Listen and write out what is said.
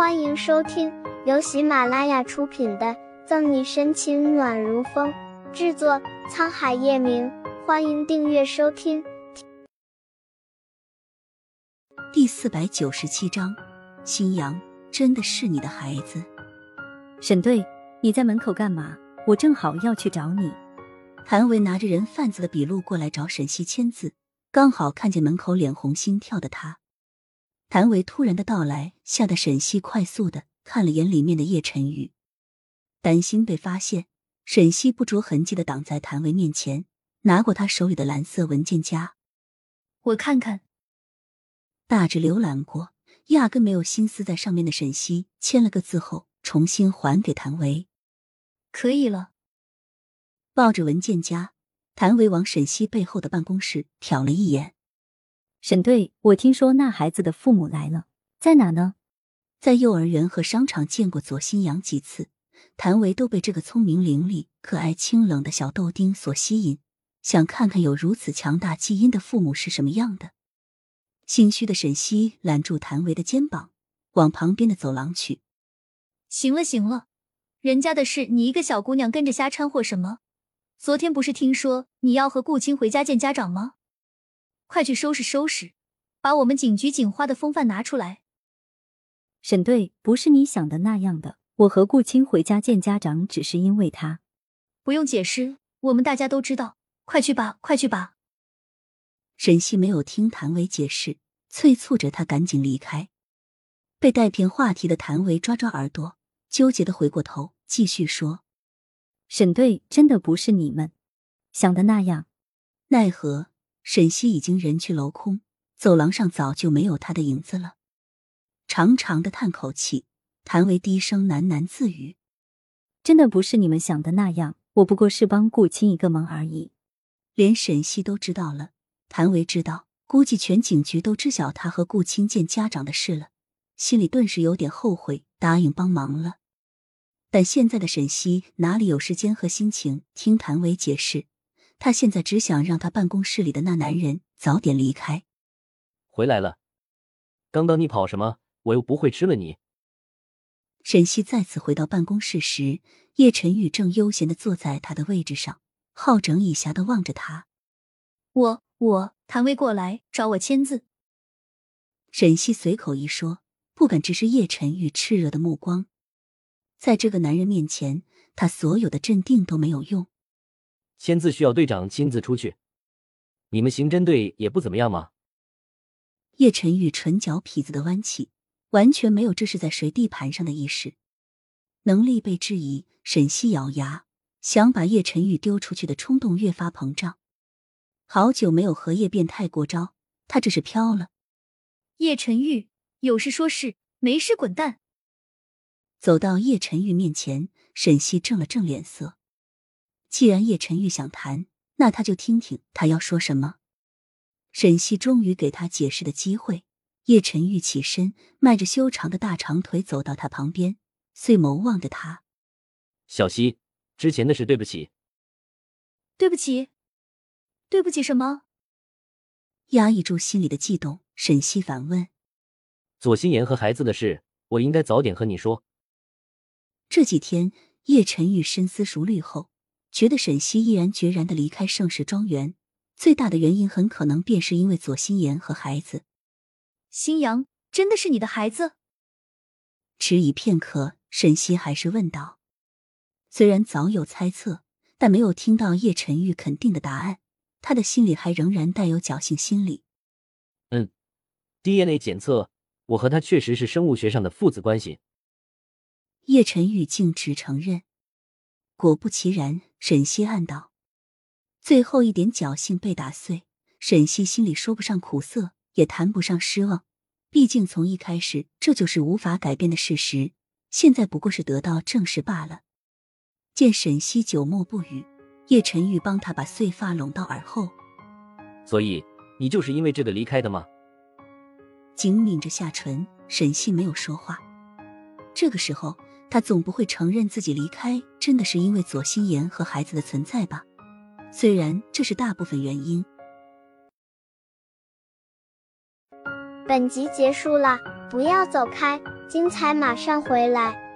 欢迎收听由喜马拉雅出品的《赠你深情暖如风》，制作沧海夜明。欢迎订阅收听。第四百九十七章，新阳真的是你的孩子？沈队，你在门口干嘛？我正好要去找你。谭维拿着人贩子的笔录过来找沈西签字，刚好看见门口脸红心跳的他。谭维突然的到来，吓得沈西快速的看了眼里面的叶晨宇，担心被发现，沈西不着痕迹的挡在谭维面前，拿过他手里的蓝色文件夹，我看看。大致浏览过，压根没有心思在上面的沈西签了个字后，重新还给谭维。可以了。抱着文件夹，谭维往沈西背后的办公室瞟了一眼。沈队，我听说那孩子的父母来了，在哪呢？在幼儿园和商场见过左新阳几次，谭维都被这个聪明伶俐、可爱清冷的小豆丁所吸引，想看看有如此强大基因的父母是什么样的。心虚的沈西揽住谭维的肩膀，往旁边的走廊去。行了行了，人家的事你一个小姑娘跟着瞎掺和什么？昨天不是听说你要和顾青回家见家长吗？快去收拾收拾，把我们警局警花的风范拿出来。沈队，不是你想的那样的。我和顾青回家见家长，只是因为他。不用解释，我们大家都知道。快去吧，快去吧。沈西没有听谭维解释，催促着他赶紧离开。被带偏话题的谭维抓抓耳朵，纠结的回过头，继续说：“沈队，真的不是你们想的那样。奈何。”沈西已经人去楼空，走廊上早就没有他的影子了。长长的叹口气，谭维低声喃喃自语：“真的不是你们想的那样，我不过是帮顾青一个忙而已。”连沈西都知道了，谭维知道，估计全警局都知晓他和顾青见家长的事了，心里顿时有点后悔，答应帮忙了。但现在的沈西哪里有时间和心情听谭维解释？他现在只想让他办公室里的那男人早点离开。回来了，刚刚你跑什么？我又不会吃了你。沈西再次回到办公室时，叶晨宇正悠闲的坐在他的位置上，好整以暇的望着他。我我谭威过来找我签字。沈西随口一说，不敢直视叶晨宇炽热的目光。在这个男人面前，他所有的镇定都没有用。签字需要队长亲自出去，你们刑侦队也不怎么样吗？叶晨玉唇角痞子的弯起，完全没有这是在谁地盘上的意识。能力被质疑，沈西咬牙，想把叶晨玉丢出去的冲动越发膨胀。好久没有和叶变态过招，他这是飘了。叶晨玉有事说事，没事滚蛋。走到叶晨玉面前，沈西正了正脸色。既然叶晨玉想谈，那他就听听他要说什么。沈西终于给他解释的机会。叶晨玉起身，迈着修长的大长腿走到他旁边，遂眸望着他：“小西，之前的事对不起。”“对不起，对不起什么？”压抑住心里的悸动，沈西反问：“左心言和孩子的事，我应该早点和你说。”这几天，叶晨玉深思熟虑后。觉得沈西毅然决然的离开盛世庄园，最大的原因很可能便是因为左心言和孩子。新阳真的是你的孩子？迟疑片刻，沈西还是问道。虽然早有猜测，但没有听到叶晨玉肯定的答案，他的心里还仍然带有侥幸心理。嗯，DNA 检测，我和他确实是生物学上的父子关系。叶晨玉径直承认。果不其然，沈西暗道：“最后一点侥幸被打碎。”沈西心里说不上苦涩，也谈不上失望。毕竟从一开始，这就是无法改变的事实。现在不过是得到证实罢了。见沈西久默不语，叶晨玉帮他把碎发拢到耳后。所以你就是因为这个离开的吗？紧抿着下唇，沈西没有说话。这个时候。他总不会承认自己离开真的是因为左心言和孩子的存在吧？虽然这是大部分原因。本集结束了，不要走开，精彩马上回来。